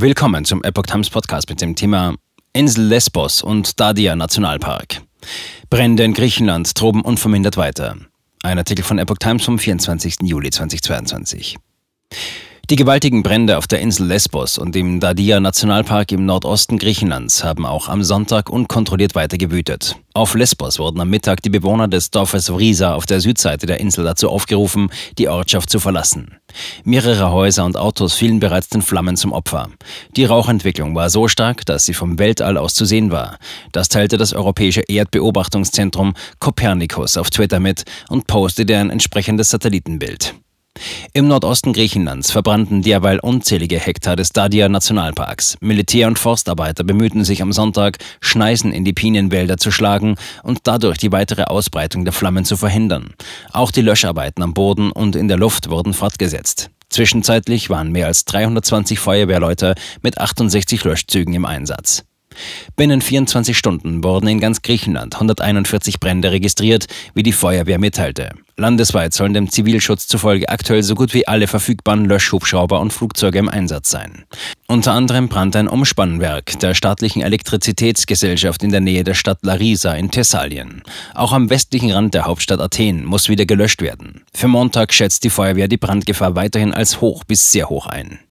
Willkommen zum Epoch Times Podcast mit dem Thema Insel Lesbos und Dadia Nationalpark. Brände in Griechenland toben unvermindert weiter. Ein Artikel von Epoch Times vom 24. Juli 2022. Die gewaltigen Brände auf der Insel Lesbos und im Dadia Nationalpark im Nordosten Griechenlands haben auch am Sonntag unkontrolliert weiter gewütet. Auf Lesbos wurden am Mittag die Bewohner des Dorfes Vrisa auf der Südseite der Insel dazu aufgerufen, die Ortschaft zu verlassen. Mehrere Häuser und Autos fielen bereits den Flammen zum Opfer. Die Rauchentwicklung war so stark, dass sie vom Weltall aus zu sehen war. Das teilte das Europäische Erdbeobachtungszentrum Copernicus auf Twitter mit und postete ein entsprechendes Satellitenbild. Im Nordosten Griechenlands verbrannten derweil unzählige Hektar des Dadia Nationalparks. Militär und Forstarbeiter bemühten sich am Sonntag, Schneisen in die Pinienwälder zu schlagen und dadurch die weitere Ausbreitung der Flammen zu verhindern. Auch die Löscharbeiten am Boden und in der Luft wurden fortgesetzt. Zwischenzeitlich waren mehr als 320 Feuerwehrleute mit 68 Löschzügen im Einsatz. Binnen 24 Stunden wurden in ganz Griechenland 141 Brände registriert, wie die Feuerwehr mitteilte. Landesweit sollen dem Zivilschutz zufolge aktuell so gut wie alle verfügbaren Löschhubschrauber und Flugzeuge im Einsatz sein. Unter anderem brannte ein Umspannwerk der staatlichen Elektrizitätsgesellschaft in der Nähe der Stadt Larisa in Thessalien. Auch am westlichen Rand der Hauptstadt Athen muss wieder gelöscht werden. Für Montag schätzt die Feuerwehr die Brandgefahr weiterhin als hoch bis sehr hoch ein.